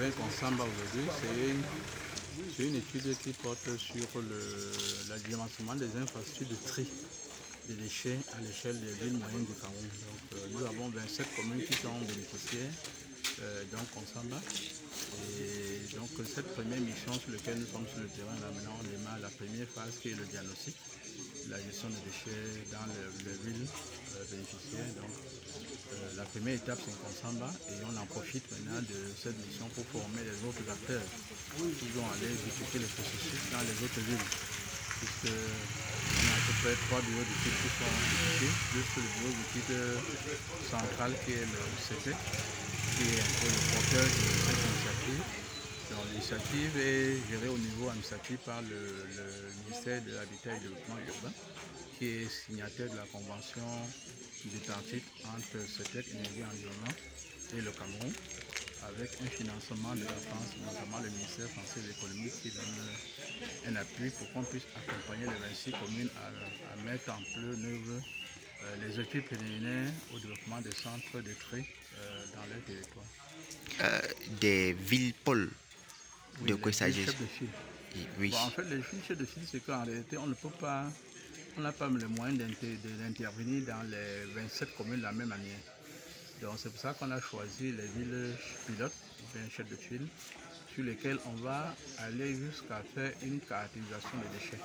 avec Ensamba aujourd'hui, c'est une, étude qui porte sur l'adimentement des infrastructures de tri des déchets à l'échelle des villes moyennes du Cameroun. Euh, nous avons 27 communes qui sont bénéficiaires euh, donc. Et donc cette première mission sur laquelle nous sommes sur le terrain, là maintenant on démarre la première phase qui est le diagnostic, la gestion des déchets dans les, villes euh, bénéficiaires. Première étape c'est Consamba et on en profite maintenant de cette mission pour former les autres acteurs qui vont aller visiter le processus dans les autres villes. On a à peu près trois bureaux d'études qui sont visités, plus le bureau d'études central qui est le CP, qui est un peu le porteur de cette initiative. L'initiative est gérée au niveau administratif par le, ministère de l'Habitat et du Développement urbain, qui est signataire de la convention du tripartite entre CETEC, Énergie Environnement et le Cameroun, avec un financement de la France, notamment le ministère français de l'économie qui donne un appui pour qu'on puisse accompagner les 26 communes à, mettre en œuvre euh, les études préliminaires au développement des centres de tri euh, dans leur territoire. Euh, des villes-pôles de quoi s'agit oui. En fait, les fiches de fil, c'est qu'en réalité, on ne peut pas on n'a pas le moyen d'intervenir dans les 27 communes la même année. Donc c'est pour ça qu'on a choisi les villes pilotes, bien chefs de tuiles, sur lesquelles on va aller jusqu'à faire une caractérisation des déchets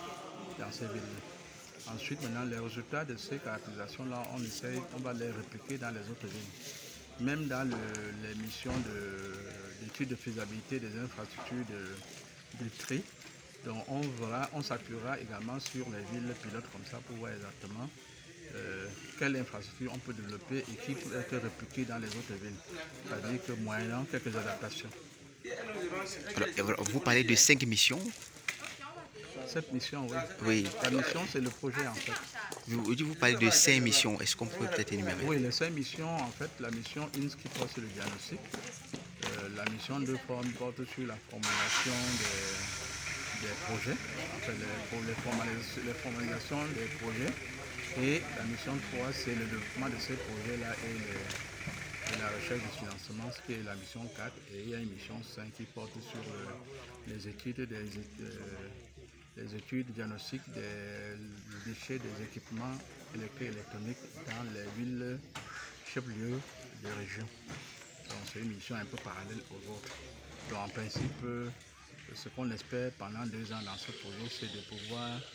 dans ces villes. Ensuite, maintenant, les résultats de ces caractérisations-là, on essaye, on va les répliquer dans les autres villes. Même dans les missions d'études de, faisabilité des infrastructures de, de tri, donc on verra, on s'appuiera également sur les villes pilotes comme ça pour voir exactement euh, quelle infrastructure on peut développer et qui peut être répliquée dans les autres villes. C'est-à-dire que moyennant quelques adaptations. Alors, vous parlez de cinq missions Cette mission, oui. oui. La mission, c'est le projet en fait. Vous, vous parlez de cinq missions. Est-ce qu'on peut peut-être énumérer? Oui, les cinq missions, en fait, la mission INS qui porte sur le diagnostic. Euh, la mission de forme porte sur la formulation des des projets, pour les, formalisations, des projets. Et la mission 3, c'est le développement de ces projets-là et, la recherche de financement, ce qui est la mission 4. Et il y a une mission 5 qui porte sur les études des, les études diagnostiques des déchets des équipements électriques et électroniques dans les villes chefs-lieux des régions. Donc c'est une mission un peu parallèle aux autres. Donc en principe, ce qu'on espère pendant deux ans dans ce projet, c'est de pouvoir